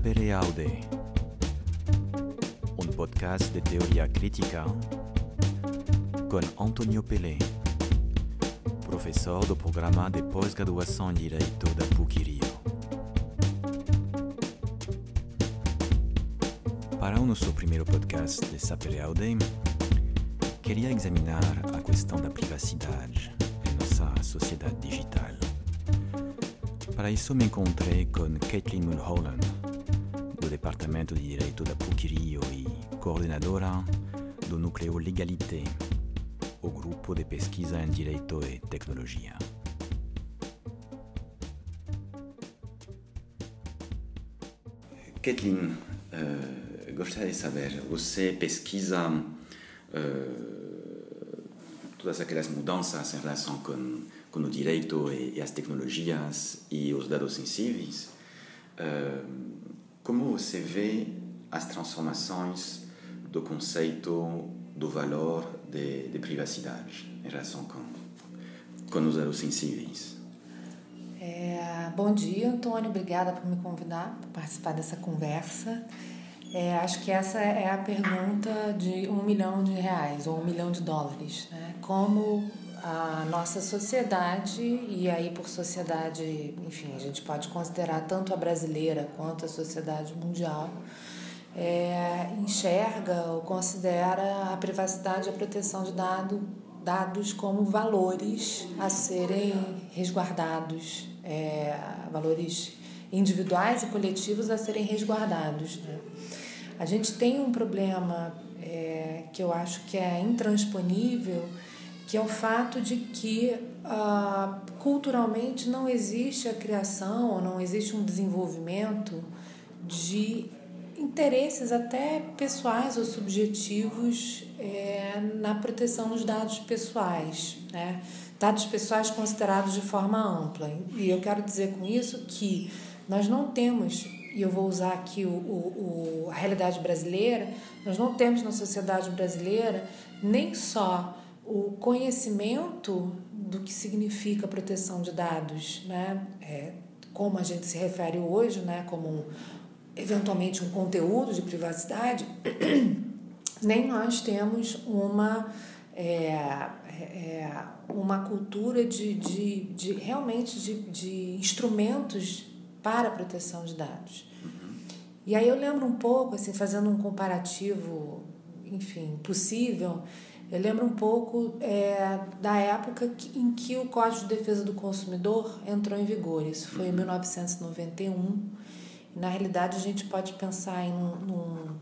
Sapere Aude, un podcast de teoria crítica com Antonio Pelé, professor do programa de pós-graduação em Direito da PUC-Rio. Para o nosso primeiro podcast de Sapere Aude, queria examinar a questão da privacidade em nossa sociedade digital. Para isso me encontrei com Caitlin Mulholland, Departamento de Direito da PUC-Rio e coordenadora do Núcleo Legalité, o grupo de pesquisa em Direito e Tecnologia. Caitlin, uh, gostaria de saber, você pesquisa uh, todas aquelas mudanças em relação com com o direito e, e as tecnologias e os dados sensíveis, uh, como você vê as transformações do conceito do valor de, de privacidade em relação com, com os dados sensíveis? É, bom dia, Antônio. Obrigada por me convidar para participar dessa conversa. É, acho que essa é a pergunta de um milhão de reais ou um milhão de dólares. Né? Como a nossa sociedade, e aí por sociedade, enfim, a gente pode considerar tanto a brasileira quanto a sociedade mundial, é, enxerga ou considera a privacidade e a proteção de dado, dados como valores a serem resguardados, é, valores individuais e coletivos a serem resguardados. Né? A gente tem um problema é, que eu acho que é intransponível que é o fato de que uh, culturalmente não existe a criação ou não existe um desenvolvimento de interesses até pessoais ou subjetivos é, na proteção dos dados pessoais, né? dados pessoais considerados de forma ampla. E eu quero dizer com isso que nós não temos, e eu vou usar aqui o, o, o a realidade brasileira, nós não temos na sociedade brasileira nem só o conhecimento do que significa proteção de dados, né? É, como a gente se refere hoje, né? como um, eventualmente um conteúdo de privacidade, nem nós temos uma, é, é, uma cultura de, de, de realmente de, de instrumentos para a proteção de dados. E aí eu lembro um pouco, assim, fazendo um comparativo, enfim, possível, eu lembro um pouco é, da época em que o Código de Defesa do Consumidor entrou em vigor. Isso foi em 1991. Uhum. Na realidade, a gente pode pensar em um,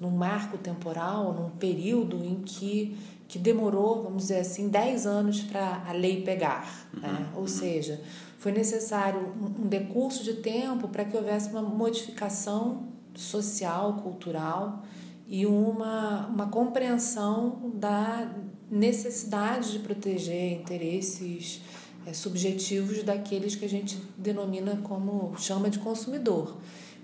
num, marco temporal, num período em que, que demorou, vamos dizer assim, 10 anos para a lei pegar. Né? Uhum. Ou uhum. seja, foi necessário um, um decurso de tempo para que houvesse uma modificação social, cultural e uma, uma compreensão da necessidade de proteger interesses é, subjetivos daqueles que a gente denomina como chama de consumidor.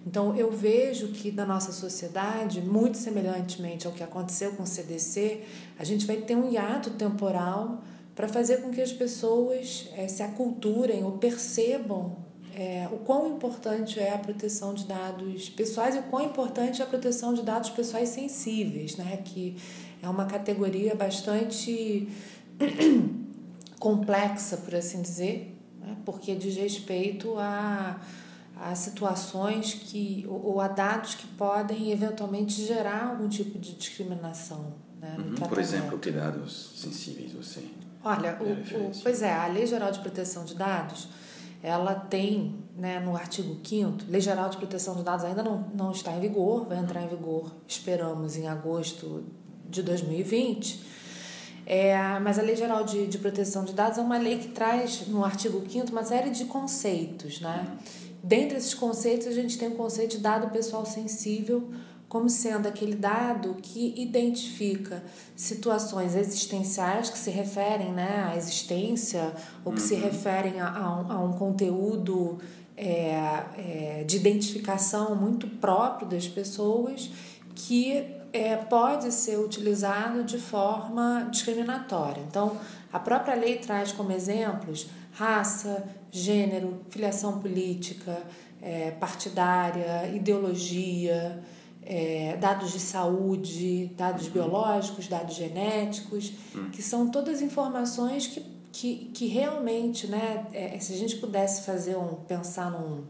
Então eu vejo que na nossa sociedade, muito semelhantemente ao que aconteceu com o CDC, a gente vai ter um hiato temporal para fazer com que as pessoas é, se aculturem ou percebam é, o quão importante é a proteção de dados pessoais e o quão importante é a proteção de dados pessoais sensíveis, né? que é uma categoria bastante complexa, por assim dizer, né? porque diz respeito a, a situações que, ou, ou a dados que podem eventualmente gerar algum tipo de discriminação. Né, uhum, por exemplo, que dados sensíveis você. Olha, o, o, pois é, a Lei Geral de Proteção de Dados ela tem né, no artigo 5 Lei Geral de Proteção de Dados ainda não, não está em vigor, vai entrar em vigor, esperamos, em agosto de 2020. É, mas a Lei Geral de, de Proteção de Dados é uma lei que traz, no artigo 5 uma série de conceitos. Né? Dentre esses conceitos, a gente tem o conceito de dado pessoal sensível, como sendo aquele dado que identifica situações existenciais que se referem né, à existência ou que uhum. se referem a, a, um, a um conteúdo é, é, de identificação muito próprio das pessoas que é, pode ser utilizado de forma discriminatória. Então, a própria lei traz como exemplos raça, gênero, filiação política, é, partidária, ideologia, é, dados de saúde, dados uhum. biológicos, dados genéticos, uhum. que são todas informações que, que, que realmente, né, é, se a gente pudesse fazer um, pensar num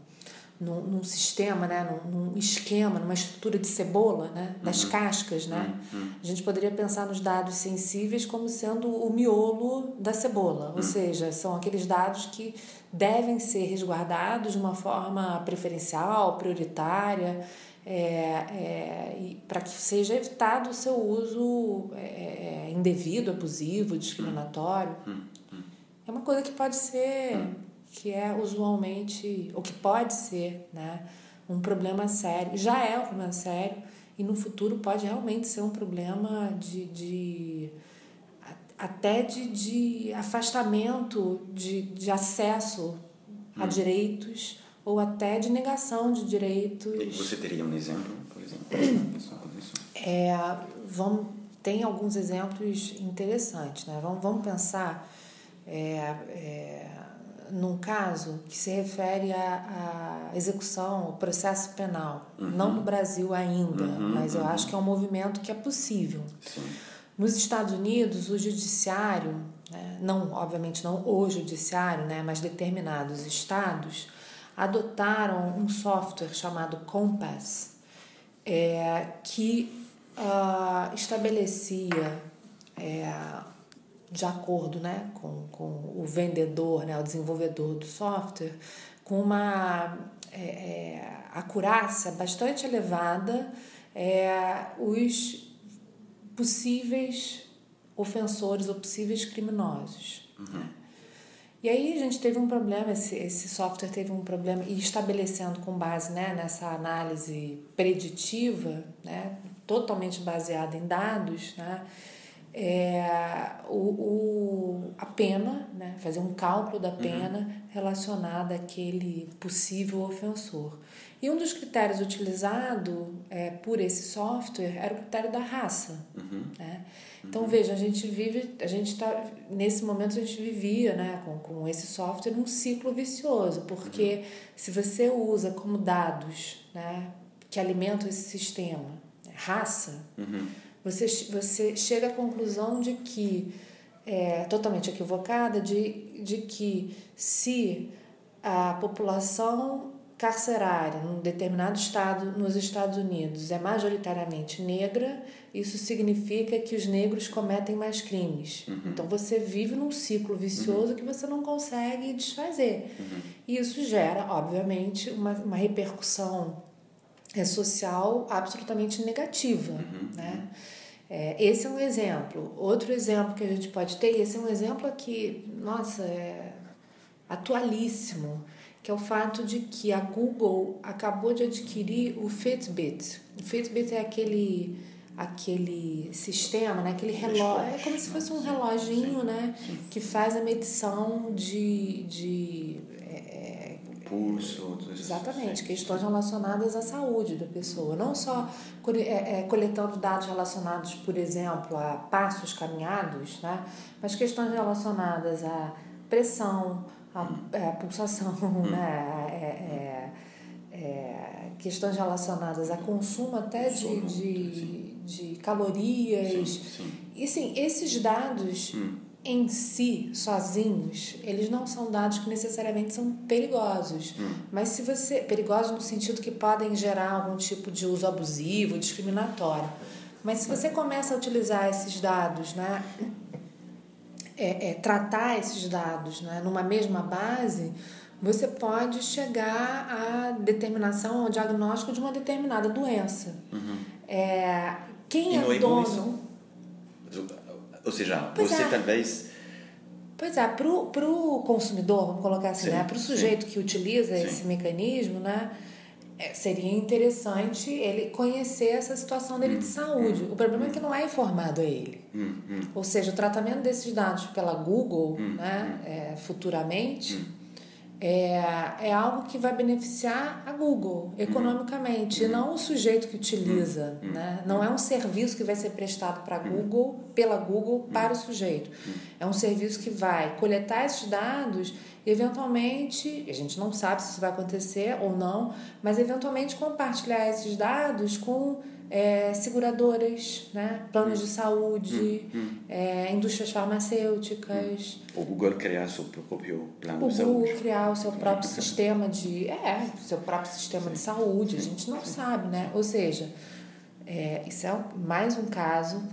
num, num sistema, né, num, num, esquema, numa estrutura de cebola, né, das uhum. cascas, né, uhum. a gente poderia pensar nos dados sensíveis como sendo o miolo da cebola, ou uhum. seja, são aqueles dados que devem ser resguardados de uma forma preferencial, prioritária, é, é, para que seja evitado o seu uso é, é indevido, abusivo, discriminatório. Uhum. Uhum. É uma coisa que pode ser uhum que é usualmente, ou que pode ser, né, um problema sério. Já é um problema sério e no futuro pode realmente ser um problema de, de até de, de afastamento de, de acesso a hum. direitos ou até de negação de direitos. Você teria um exemplo, por exemplo? É, vamos, tem alguns exemplos interessantes. Né? Vamos, vamos pensar é, é, num caso que se refere à, à execução, ao processo penal. Uhum. Não no Brasil ainda, uhum, mas eu uhum. acho que é um movimento que é possível. Sim. Nos Estados Unidos, o judiciário, né, não, obviamente não o judiciário, né, mas determinados estados, adotaram um software chamado Compass, é, que uh, estabelecia é, de acordo né, com, com o vendedor, né, o desenvolvedor do software, com uma é, é, acurácia bastante elevada é, os possíveis ofensores ou possíveis criminosos. Uhum. Né? E aí a gente teve um problema, esse, esse software teve um problema, e estabelecendo com base né, nessa análise preditiva, né, totalmente baseada em dados, né, é, o, o, a pena, né? fazer um cálculo da pena uhum. relacionada àquele possível ofensor. E um dos critérios utilizado é, por esse software era o critério da raça. Uhum. Né? Então, uhum. veja, a gente vive, a gente está, nesse momento a gente vivia né, com, com esse software um ciclo vicioso, porque uhum. se você usa como dados né, que alimentam esse sistema, né, raça, uhum você, você chega à conclusão de que, é totalmente equivocada, de, de que se a população carcerária num determinado estado nos Estados Unidos é majoritariamente negra, isso significa que os negros cometem mais crimes. Uhum. Então você vive num ciclo vicioso uhum. que você não consegue desfazer. Uhum. E isso gera, obviamente, uma, uma repercussão é social absolutamente negativa, uhum. né? É, esse é um exemplo. Outro exemplo que a gente pode ter, esse é um exemplo aqui, nossa, é atualíssimo, que é o fato de que a Google acabou de adquirir o Fitbit. O Fitbit é aquele aquele sistema, né? aquele relógio, é como se fosse um reloginho, né? Que faz a medição de, de pulso. Exatamente, questões relacionadas à saúde da pessoa. Não só é, é, coletando dados relacionados, por exemplo, a passos caminhados, né? mas questões relacionadas à pressão, à, à pulsação, hum. né? É, é, é, questões relacionadas a consumo até de, de, de calorias. Sim, sim. E sim, esses dados. Hum em si, sozinhos, eles não são dados que necessariamente são perigosos. Hum. Mas se você. perigosos no sentido que podem gerar algum tipo de uso abusivo, discriminatório. Mas se você começa a utilizar esses dados, né, é, é, tratar esses dados né, numa mesma base, você pode chegar à determinação, ao diagnóstico de uma determinada doença. Uhum. É, quem e é, dono. Ou seja, pois você é. talvez. Pois é, para o consumidor, vamos colocar assim, sim, né? para o sujeito sim. que utiliza sim. esse mecanismo, né? É, seria interessante ele conhecer essa situação dele hum, de saúde. Hum, o problema hum. é que não é informado a ele. Hum, hum. Ou seja, o tratamento desses dados pela Google, hum, né, é, futuramente, é, é algo que vai beneficiar a Google economicamente, uhum. e não o sujeito que utiliza. Uhum. Né? Não é um serviço que vai ser prestado para a Google, pela Google, para o sujeito. É um serviço que vai coletar esses dados e, eventualmente, a gente não sabe se isso vai acontecer ou não, mas eventualmente compartilhar esses dados com é, seguradoras, né? planos hum. de saúde, hum. Hum. É, indústrias farmacêuticas. O Google criar seu próprio plano de saúde. O Google criar o seu próprio sistema de. É, seu próprio sistema Sim. de saúde, a gente não Sim. sabe, né? Ou seja, é, isso é mais um caso.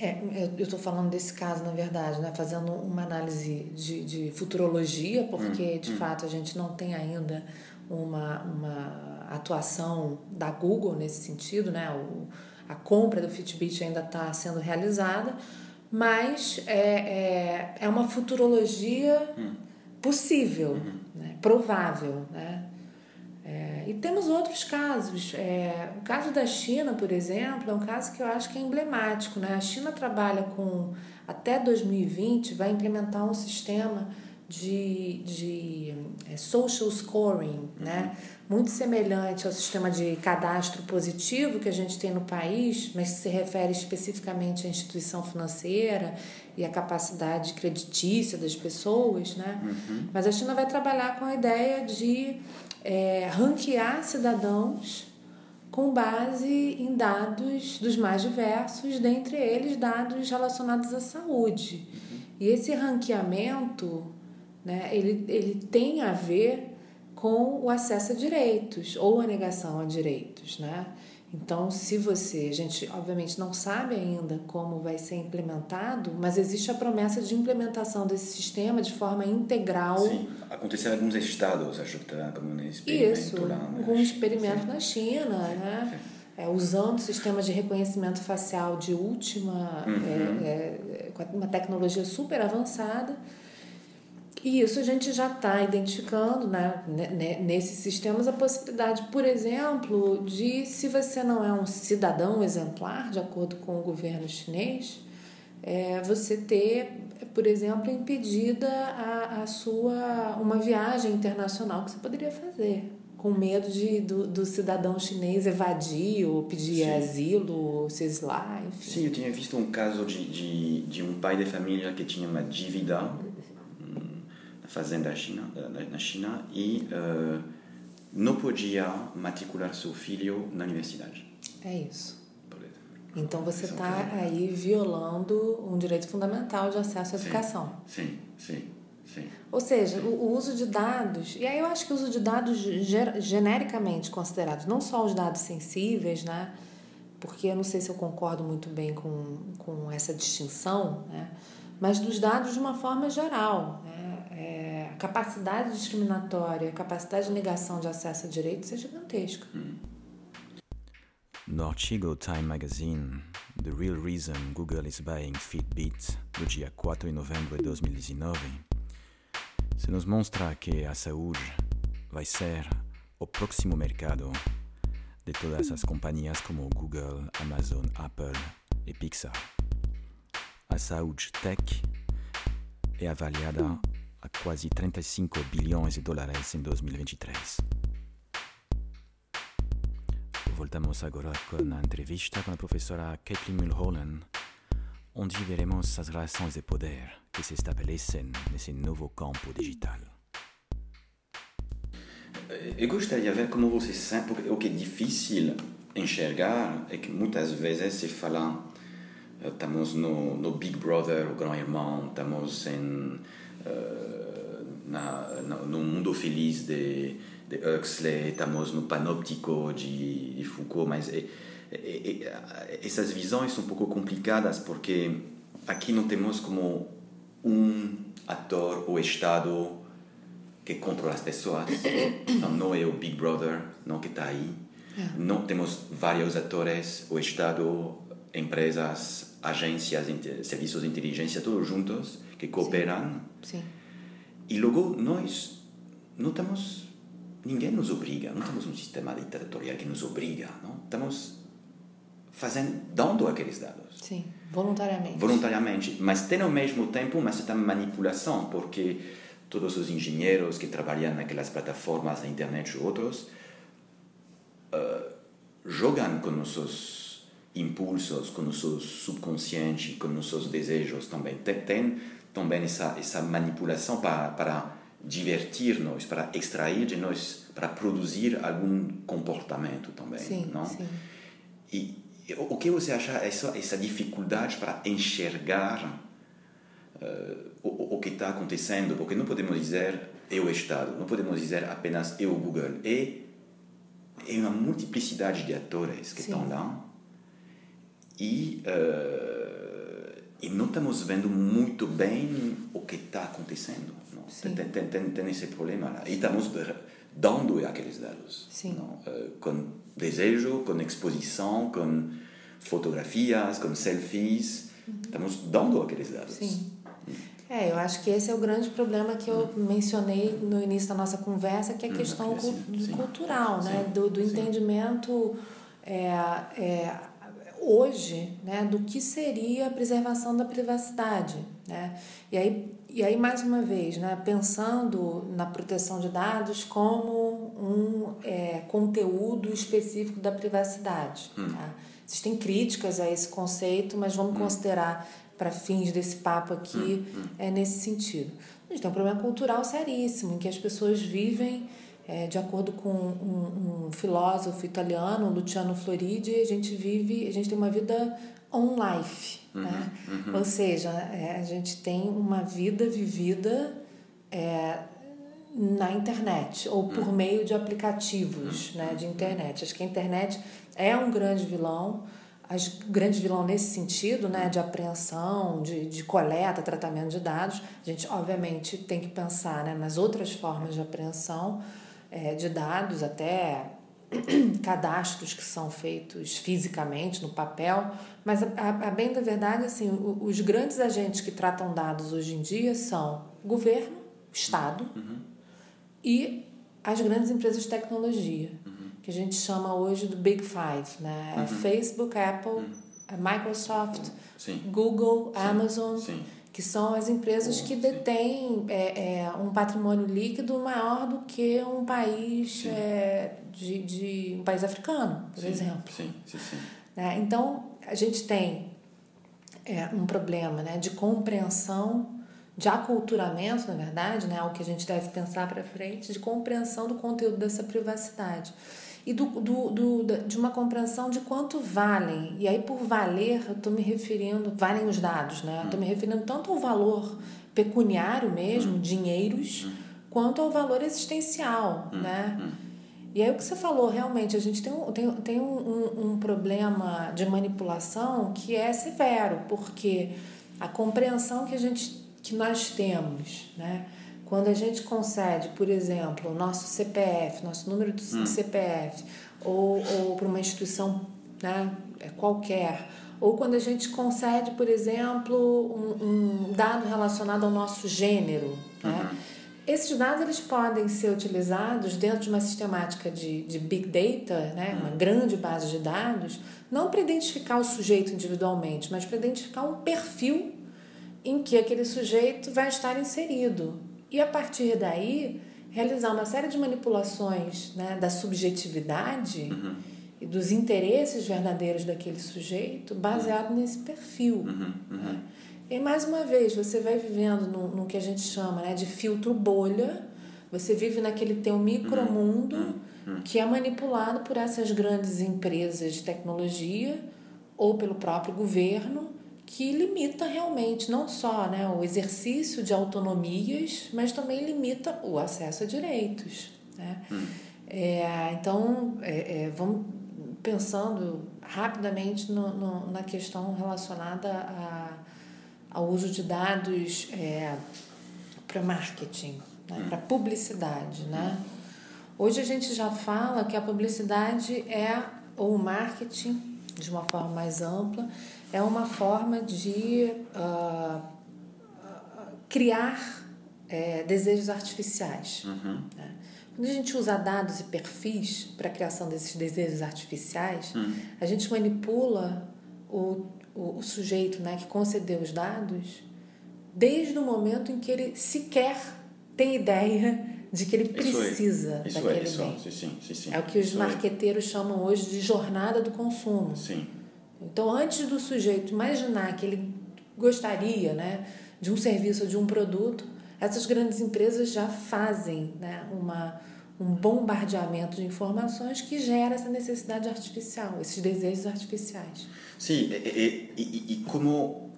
É, eu estou falando desse caso, na verdade, né? fazendo uma análise de, de futurologia, porque de fato a gente não tem ainda uma, uma atuação da Google nesse sentido, né? O, a compra do Fitbit ainda está sendo realizada, mas é, é, é uma futurologia hum. possível, uhum. né? provável, né? É, e temos outros casos. É, o caso da China, por exemplo, é um caso que eu acho que é emblemático. Né? A China trabalha com, até 2020, vai implementar um sistema de, de é, social scoring, né? muito semelhante ao sistema de cadastro positivo que a gente tem no país, mas que se refere especificamente à instituição financeira e à capacidade creditícia das pessoas. Né? Uhum. Mas a China vai trabalhar com a ideia de é, ranquear cidadãos com base em dados dos mais diversos, dentre eles dados relacionados à saúde. Uhum. E esse ranqueamento né, ele, ele tem a ver com o acesso a direitos ou a negação a direitos, né? Então, se você, a gente obviamente não sabe ainda como vai ser implementado, mas existe a promessa de implementação desse sistema de forma integral. Sim, aconteceu em alguns estados, acho que está como um experimento Isso, lá. Mas... um experimento Sim. na China, né? É, usando sistemas de reconhecimento facial de última, uhum. é, é, com uma tecnologia super avançada e isso a gente já está identificando né, nesses sistemas a possibilidade, por exemplo, de se você não é um cidadão exemplar, de acordo com o governo chinês, é, você ter, por exemplo, impedida a, a sua uma viagem internacional que você poderia fazer com medo de, do, do cidadão chinês evadir ou pedir Sim. asilo, ou se exilar, enfim. Sim, eu tinha visto um caso de, de, de um pai de família que tinha uma dívida fazenda China, na China e uh, não podia matricular seu filho na universidade. É isso. Então você está aí violando um direito fundamental de acesso à sim, educação. Sim, sim, sim. Ou seja, o, o, uso de dados, e aí eu acho que o uso de dados ger, genericamente considerados, não só os dados sensíveis, né? Porque eu não sei se eu concordo muito bem com, com essa distinção, né? Mas dos dados de uma forma geral. Né? É, a capacidade discriminatória, a capacidade de negação de acesso a direitos é gigantesca. No artigo Time Magazine, The Real Reason Google is Buying Fitbit, do dia 4 de novembro de 2019, se nos mostra que a saúde vai ser o próximo mercado de todas as companhias como Google, Amazon, Apple e Pixar. A saúde tech é avaliada a quasi 35 bilhões de dólares em 2023. Voltamos agora com a entrevista com a professora Caitlin Mulholland, onde veremos as relações de poder que se estabelecem nesse novo campo digital. Eu gostaria de ver como você sente, porque o que é difícil enxergar é que muitas vezes se fala estamos no, no Big Brother, o Grão Irmão, estamos em na, na, no mundo feliz de, de Huxley, estamos no panóptico de, de Foucault, mas é, é, é, essas visões são um pouco complicadas porque aqui não temos como um ator ou Estado que controla as pessoas. Então não é o Big Brother não que está aí. É. Não temos vários atores, o Estado, empresas, agências, serviços de inteligência, todos juntos que cooperam. Sim. Sim. E logo nós não estamos. Ninguém nos obriga, não temos um sistema ditatorial que nos obriga, não? Estamos fazendo, dando aqueles dados. Sim, voluntariamente. Voluntariamente, mas tem ao mesmo tempo uma certa manipulação, porque todos os engenheiros que trabalham naquelas plataformas na internet e outros uh, jogam com nossos impulsos, com nossos subconscientes, com nossos desejos também. Tem, tem também essa, essa manipulação para, para divertir-nos, para extrair de nós, para produzir algum comportamento também. Sim, não? sim. E o que você acha essa, essa dificuldade para enxergar uh, o, o que está acontecendo? Porque não podemos dizer o Estado, não podemos dizer apenas o Google. É, é uma multiplicidade de atores que Sim. estão lá e, uh, e não estamos vendo muito bem o que está acontecendo. Tem, tem, tem, tem, esse problema lá. E estamos dando aqueles dados. Uh, com desejo, com exposição, com fotografias, com selfies. Uhum. Estamos dando aqueles dados. Sim. É, eu acho que esse é o grande problema que eu mencionei no início da nossa conversa, que é a hum, questão sim, sim. cultural, né? do, do entendimento é, é, hoje né? do que seria a preservação da privacidade. Né? E, aí, e aí, mais uma vez, né? pensando na proteção de dados como um é, conteúdo específico da privacidade. Hum. Tá? Existem críticas a esse conceito, mas vamos hum. considerar para fins desse papo aqui hum, hum. é nesse sentido. A gente tem um problema cultural seríssimo, em que as pessoas vivem, é, de acordo com um, um, filósofo italiano, Luciano Floridi, a gente vive, a gente tem uma vida on life, uhum, né? Uhum. Ou seja, é, a gente tem uma vida vivida é, na internet ou por uhum. meio de aplicativos uhum. né, de internet. Acho que a internet é um grande vilão as grandes vilão nesse sentido, né, de apreensão, de, de coleta, tratamento de dados, a gente obviamente tem que pensar né, nas outras formas de apreensão é, de dados, até cadastros que são feitos fisicamente no papel, mas a, a, a, bem da verdade, assim, os grandes agentes que tratam dados hoje em dia são governo, Estado uhum. e as grandes empresas de tecnologia que a gente chama hoje do Big Five, né? É uhum. Facebook, Apple, uhum. Microsoft, Sim. Google, Sim. Amazon, Sim. Que são as empresas que detêm é, é, um patrimônio líquido maior do que um país é, de, de um país africano, por exemplo. Sim. Sim. Sim. Né? Então a gente tem é, um problema né, de compreensão de aculturamento, na verdade, né, o que a gente deve pensar para frente, de compreensão do conteúdo dessa privacidade e do, do, do, de uma compreensão de quanto valem. E aí, por valer, eu estou me referindo, valem os dados, né? Estou me referindo tanto ao valor pecuniário mesmo, dinheiros, quanto ao valor existencial, né? E aí o que você falou, realmente, a gente tem, um, tem, tem um, um, um problema de manipulação que é severo, porque a compreensão que, a gente, que nós temos, né? Quando a gente concede, por exemplo, o nosso CPF, nosso número de hum. CPF, ou, ou para uma instituição né, é qualquer, ou quando a gente concede, por exemplo, um, um dado relacionado ao nosso gênero, né? Uhum. Esses dados eles podem ser utilizados dentro de uma sistemática de, de Big Data, né? uma uhum. grande base de dados, não para identificar o sujeito individualmente, mas para identificar um perfil em que aquele sujeito vai estar inserido. E a partir daí, realizar uma série de manipulações né, da subjetividade uhum. e dos interesses verdadeiros daquele sujeito baseado uhum. nesse perfil. Uhum. Né? E mais uma vez, você vai vivendo no, no que a gente chama né, de filtro bolha, você vive naquele teu micromundo uhum. uhum. que é manipulado por essas grandes empresas de tecnologia ou pelo próprio governo que limita realmente não só né, o exercício de autonomias, mas também limita o acesso a direitos. Né? Hum. É, então, é, é, vamos pensando rapidamente no, no, na questão relacionada a, ao uso de dados é, para marketing, né, hum. para publicidade. Né? Hoje a gente já fala que a publicidade é, ou o marketing, de uma forma mais ampla, é uma forma de uh, criar é, desejos artificiais. Uhum. Né? Quando a gente usa dados e perfis para a criação desses desejos artificiais, uhum. a gente manipula o, o, o, sujeito né, que concedeu os dados desde o momento em que ele sequer tem ideia de que ele precisa isso é, daquele isso bem. É, sim, sim, sim, é o que os marqueteiros chamam hoje de jornada do consumo. Sim. Então, antes do sujeito imaginar que ele gostaria né, de um serviço ou de um produto, essas grandes empresas já fazem né, uma, um bombardeamento de informações que gera essa necessidade artificial, esses desejos artificiais. Sim, e, e, e como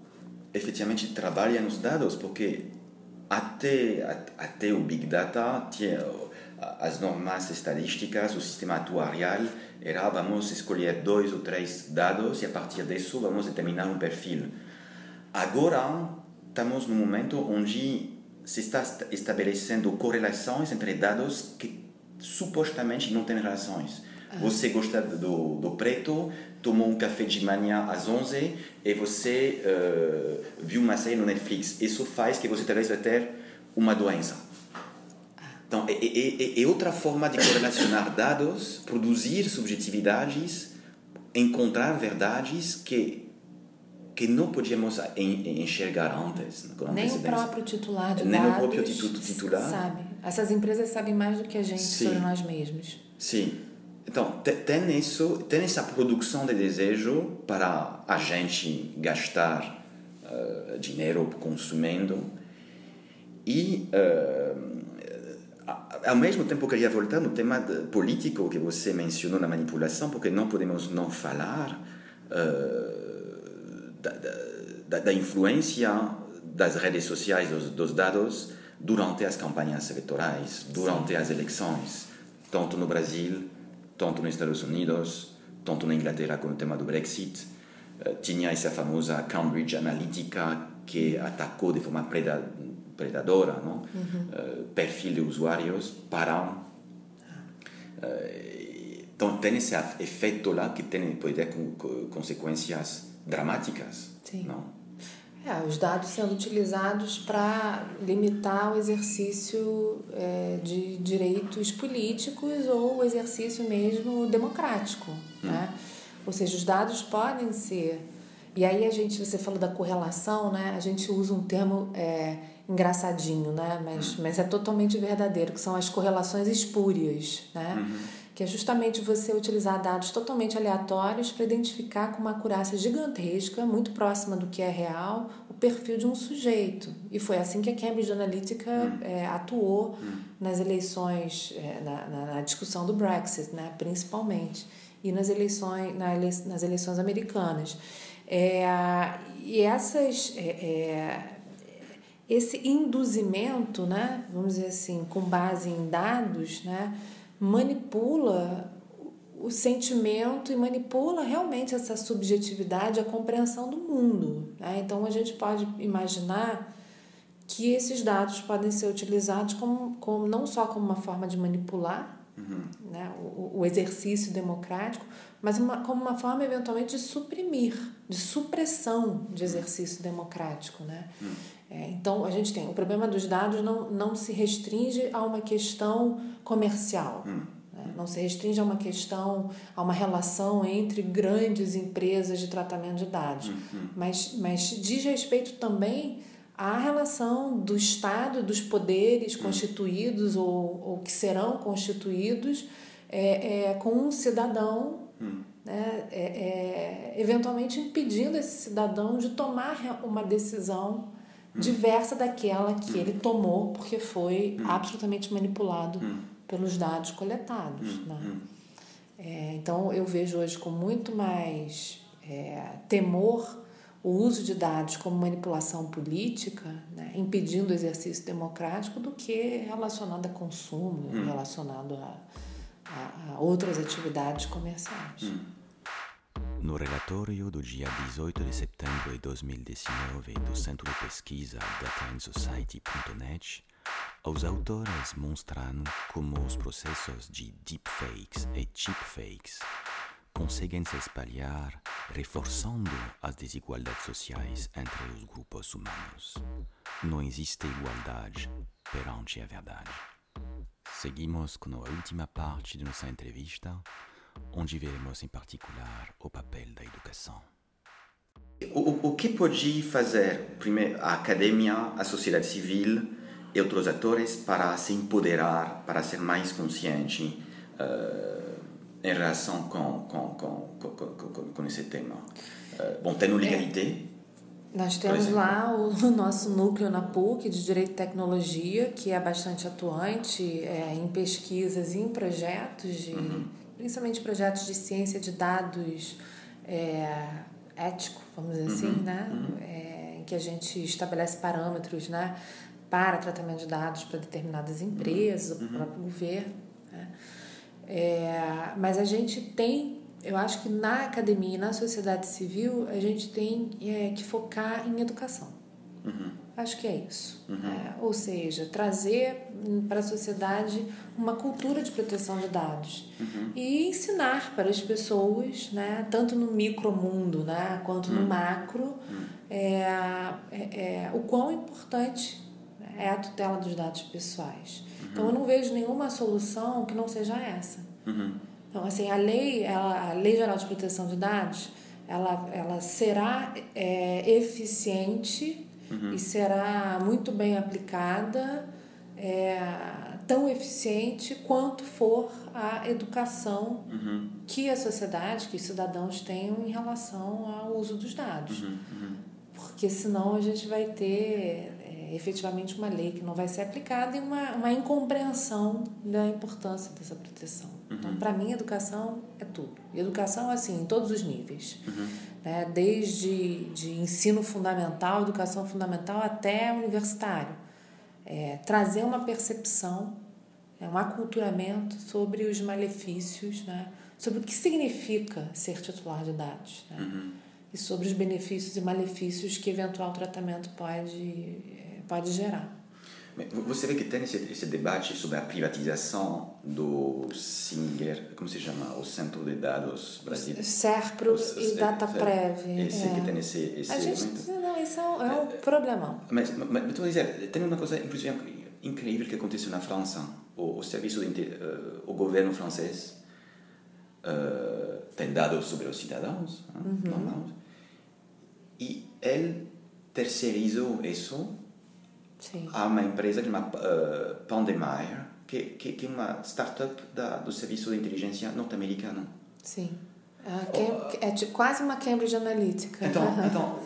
efetivamente trabalha nos dados, porque até, até o Big Data tinha as normas estadísticas, o sistema atuarial era vamos escolher dois ou três dados e a partir disso vamos determinar um perfil. Agora estamos num momento onde se está estabelecendo correlações entre dados que supostamente não têm relações. Ah. Você gosta do, do preto, tomou um café de manhã às 11 e você uh, viu uma série no Netflix. Isso faz que você talvez vai ter uma doença. Então, é, é, é, é outra forma de correlacionar dados, produzir subjetividades, encontrar verdades que que não podíamos enxergar antes. Nem o próprio titular de Nem dados. Nem o próprio titular. Sabe. Essas empresas sabem mais do que a gente Sim. sobre nós mesmos. Sim. Então, tem isso, tem essa produção de desejo para a gente gastar uh, dinheiro consumindo e uh, ao mesmo tempo queria voltar no tema político que você mencionou na manipulação porque não podemos não falar uh, da, da, da, influência das redes sociais dos, dos, dados durante as campanhas eleitorais durante Sim. as eleições tanto no Brasil tanto nos Estados Unidos tanto na Inglaterra com o tema do Brexit uh, tinha essa famosa Cambridge Analytica que atacou de forma predadora predadora, não? Uhum. Uh, perfil de usuários para uh, então tem esse efeito lá que tem pode ter consequências dramáticas, Sim. não? É, os dados sendo utilizados para limitar o exercício é, de direitos políticos ou o exercício mesmo democrático, hum. né? Ou seja, os dados podem ser e aí a gente, você falou da correlação, né? A gente usa um termo é, engraçadinho, né? Mas, mas é totalmente verdadeiro, que são as correlações espúrias, né? Uhum. Que é justamente você utilizar dados totalmente aleatórios para identificar com uma acurácia gigantesca, muito próxima do que é real, o perfil de um sujeito. E foi assim que a Cambridge Analytica uhum. é, atuou uhum. nas eleições, é, na, na, na, discussão do Brexit, né? Principalmente. E nas eleições, na ele, nas eleições americanas. É, e essas é, é esse induzimento, né, vamos dizer assim, com base em dados, né, manipula o sentimento e manipula realmente essa subjetividade, a compreensão do mundo. Né? Então a gente pode imaginar que esses dados podem ser utilizados como, como não só como uma forma de manipular uhum. né, o, o, exercício democrático, mas uma, como uma forma eventualmente de suprimir, de supressão de exercício democrático. Né? Uhum. É, então, a gente tem o problema dos dados não, não se restringe a uma questão comercial. Hum. Né? Não se restringe a uma questão, a uma relação entre grandes empresas de tratamento de dados. Hum, hum. Mas, mas diz respeito também à relação do Estado, dos poderes hum. constituídos ou, ou que serão constituídos é, é, com um cidadão hum. né, é, é, eventualmente impedindo esse cidadão de tomar uma decisão diversa daquela que ele tomou porque foi absolutamente manipulado pelos dados coletados. Né? É, então eu vejo hoje com muito mais é, temor o uso de dados como manipulação política, né, impedindo o exercício democrático, do que relacionado a consumo, hum. relacionado a, a, a, outras atividades comerciais. Hum. No relatório do dia 18 de setembro de 2019 do Centro de Pesquisa DataInSociety.net, os autores mostram como os processos de deepfakes e chipfakes conseguem se espalhar, reforçando as desigualdades sociais entre os grupos humanos. Não existe igualdade perante a verdade. Seguimos com a última parte de nossa entrevista onde veremos em particular o papel da educação. O, o que pode fazer, primeiro, a academia, a sociedade civil e outros atores para se empoderar, para ser mais consciente uh, em relação com, com, com, com, com, com esse tema. Uh, bom, Legalité. É. Nós temos lá o, nosso núcleo na PUC de Direito e Tecnologia, que é bastante atuante é, em pesquisas e em projetos, de, uhum. principalmente projetos de ciência de dados é, ético, vamos dizer assim, uhum. assim, né? Uhum. É, em que a gente estabelece parâmetros, né? para tratamento de dados para determinadas empresas, uhum. para o próprio governo. Né? É, mas a gente tem, eu acho que na academia e na sociedade civil, a gente tem é, que focar em educação. Uhum. Acho que é isso. Uhum. É, ou seja, trazer para a sociedade uma cultura de proteção de dados uhum. e ensinar para as pessoas, né, tanto no micromundo né, quanto no uhum. macro, uhum. é, é, é, o quão importante é a tutela dos dados pessoais. Uhum. Então eu não vejo nenhuma solução que não seja essa. Então assim a lei, ela, a lei geral de proteção de dados, ela, ela será é, eficiente uhum. e será muito bem aplicada, é, tão eficiente quanto for a educação uhum. que a sociedade, que os cidadãos tenham em relação ao uso dos dados. Uhum. uhum. Porque senão a gente vai ter efetivamente uma lei que não vai ser aplicada e uma, uma incompreensão da importância dessa proteção. Uhum. Então, para mim, educação é tudo. E educação, assim, em todos os níveis. Uhum. Né? Desde de ensino fundamental, educação fundamental, até universitário. É, trazer uma percepção, é, um aculturamento sobre os malefícios, né? sobre o que significa ser titular de dados. Né? Uhum. E sobre os benefícios e malefícios que eventual tratamento pode pode gerar. Você vê que tem esse, esse debate sobre a privatização do Singer, como se chama? O Centro de Dados Brasileiro. SERPRO e DataPrev. Esse é. que tem esse, esse a gente, Não, isso é um, é problemão. Mas, mas, mas estou a dizer, tem uma coisa, inclusive, incrível que aconteceu na França. O, o serviço, de, uh, o governo francês uh, tem dados sobre os cidadãos, uhum. e ele terceirizou isso Sim. Há uma empresa que chama uh, Pandemeyer, que, que, que é uma startup da, do serviço de inteligência norte-americano. Sim. Uh, é tipo, quase uma Cambridge Analytica. Então, então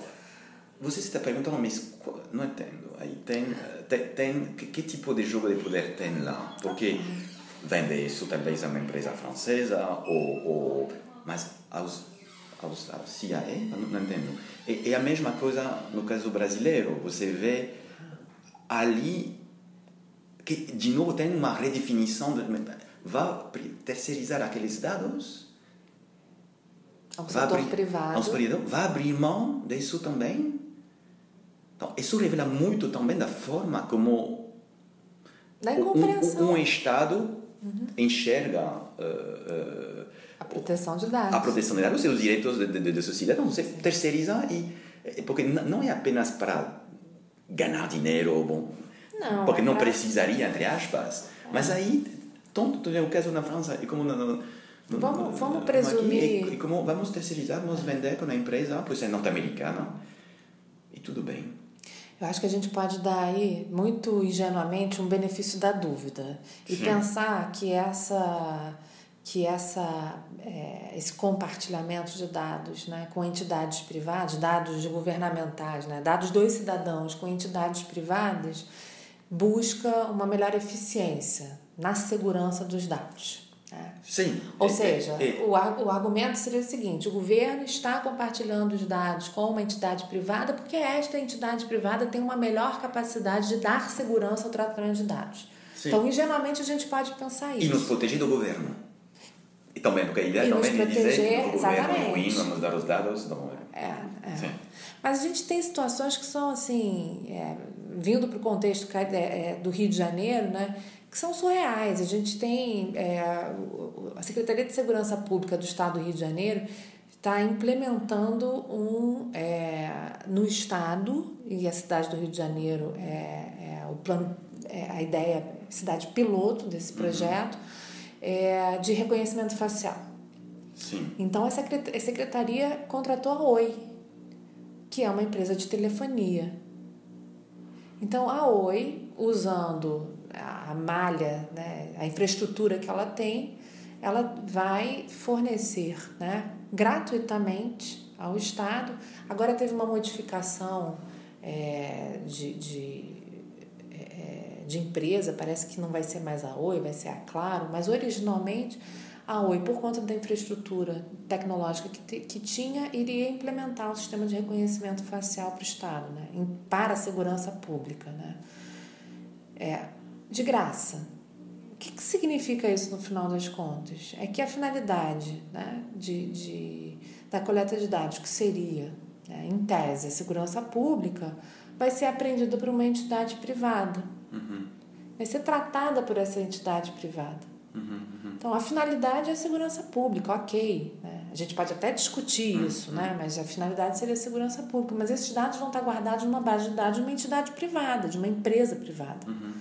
você está perguntando, mas não entendo. Aí tem, tem, tem que, que, tipo de jogo de poder tem lá? Porque vende isso talvez a uma empresa francesa, ou, ou mas aos, aos, aos CIA, não, não entendo. E, é a mesma coisa no caso brasileiro. Você vê ali que de novo tem uma redefinição de, vai terceirizar aqueles dados. Ao setor abrir, privado. ao setor, vai abrir mão disso também. Então isso revela muito também da forma como da um, um, estado uhum. enxerga uh, uh, a proteção de dados. a proteção de dados e os direitos de, de, de, sociedade você terceiriza e porque não é apenas para ganhar dinheiro, bom, não, porque não precisaria, entre aspas. Mas aí, tanto é o caso na França, e como no, no, vamos, vamos presumir. Aqui, e, e, como vamos terceirizar, vamos vender para uma empresa, pois é norte-americana, e tudo bem. Eu acho que a gente pode dar aí, muito ingenuamente, um benefício da dúvida. E Sim. pensar que essa que essa, é, esse compartilhamento de dados né, com entidades privadas, dados governamentais, né, dados dos cidadãos com entidades privadas, busca uma melhor eficiência na segurança dos dados. Né? Sim. Ou é, seja, é, é. O, o argumento seria o seguinte: o governo está compartilhando os dados com uma entidade privada porque esta entidade privada tem uma melhor capacidade de dar segurança ao tratamento de dados. Sim. Então, ingenuamente, a gente pode pensar isso. E nos proteger do governo. E também, porque a ideia e também de dizer que o governo é ruim, vamos dar os dados, não é? É, é. Sim. Mas a gente tem situações que são assim, é, vindo para o contexto é, é, do Rio de Janeiro, né, que são surreais. A gente tem é, a Secretaria de Segurança Pública do Estado do Rio de Janeiro está implementando um é, no estado e a cidade do Rio de Janeiro é, é o plano é a ideia cidade piloto desse uhum. projeto uhum é, de reconhecimento facial. Sim. Então a secretaria contratou a Oi, que é uma empresa de telefonia. Então a Oi usando a malha, né, a infraestrutura que ela tem, ela vai fornecer né, gratuitamente ao Estado. Agora teve uma modificação é, de, de, é, de empresa, parece que não vai ser mais a Oi, vai ser a Claro, mas originalmente a Oi, por conta da infraestrutura tecnológica que, te, que tinha, iria implementar o sistema de reconhecimento facial para o Estado, né, para a segurança pública. Né. É, de graça. O que, que significa isso no final das contas? É que a finalidade né, de, de, da coleta de dados, que seria, né, em tese, a segurança pública, vai ser apreendida por uma entidade privada. Uhum. Vai ser tratada por essa entidade privada. Uhum, uhum. Então, a finalidade é a segurança pública, ok. Né? A gente pode até discutir uhum. isso, né? mas a finalidade seria a segurança pública. Mas esses dados vão estar guardados numa base de dados de uma entidade privada, de uma empresa privada. Uhum.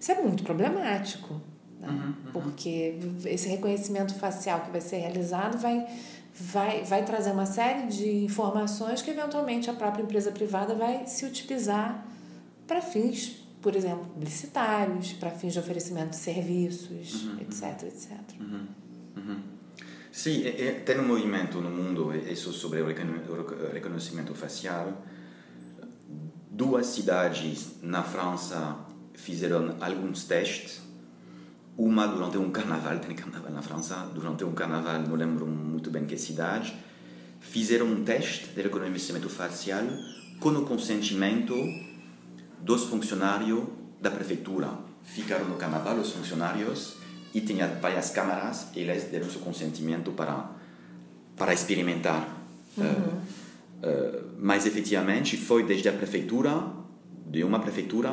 Isso é muito problemático, né? Uhum, porque esse reconhecimento facial que vai ser realizado vai, vai, vai trazer uma série de informações que, eventualmente, a própria empresa privada vai se utilizar para fins por exemplo, publicitários, para fins de oferecimento de serviços, uhum, etc, etc. Uhum, uhum. Sim, tem um movimento no mundo, isso sobre o reconhecimento facial. Duas cidades na França fizeram alguns testes. Uma durante um carnaval, tem carnaval na França, durante um carnaval, não lembro muito bem que cidade, fizeram um teste de reconhecimento facial com o consentimento dos funcionários da prefeitura. Ficaram no carnaval os funcionários e tinha várias câmaras e eles deram seu consentimento para para experimentar. Uhum. Uh, uh, mas efetivamente foi desde a prefeitura, de uma prefeitura,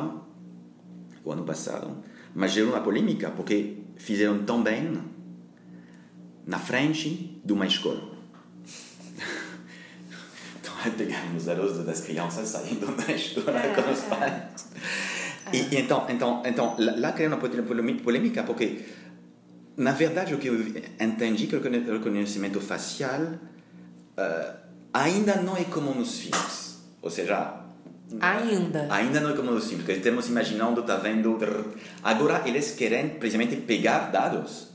o ano passado, mas gerou uma polêmica porque fizeram tão bem na frente de uma escola. então, pegaram os dados das crianças saindo da escola é, com os pais. É. E, então, então, então, lá criou uma polêmica porque na verdade, o que eu entendi que o reconhecimento facial uh, ainda não é como nos filmes. Ou seja, Ainda. Ainda não é como nos filmes, porque estamos imaginando, tá vendo. Agora eles querem precisamente pegar dados,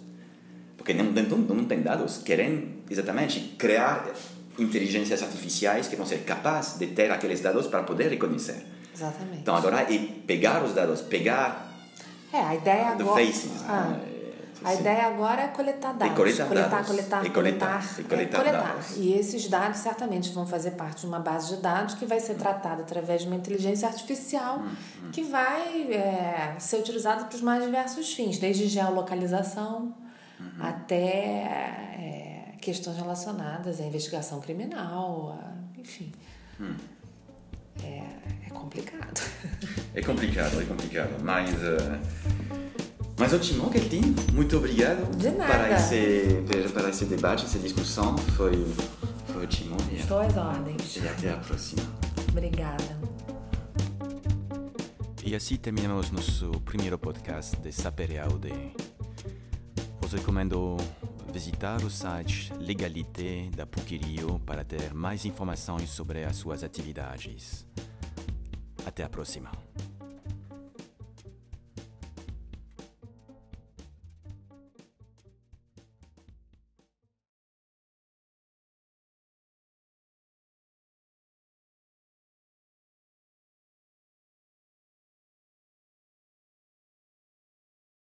porque não, não, não tem dados, querem exatamente criar inteligências artificiais que vão ser capazes de ter aqueles dados para poder reconhecer. Exatamente. Então agora é pegar os dados, pegar. É, a ideia agora. Faces. Ah. Né? A ideia agora é coletar dados. E coletar, coletar, dados. coletar, e coletar, e coletar, é, coletar. Dados. E esses dados certamente vão fazer parte de uma base de dados que vai ser tratada através de uma inteligência artificial hum, hum. que vai é, ser utilizada para os mais diversos fins, desde geolocalização uhum. até é, questões relacionadas à investigação criminal, a, enfim. Hum. É, é complicado. É complicado, é complicado. Mas. Uh mas ótimo, Keltin, muito obrigado para esse, para esse debate, essa discussão. Foi, foi ótimo. Estou às ordens. E até a próxima. Obrigada. E assim terminamos nosso primeiro podcast de Sapere Aude. Os recomendo visitar o site Legalité da PUC para ter mais informações sobre as suas atividades. Até a próxima.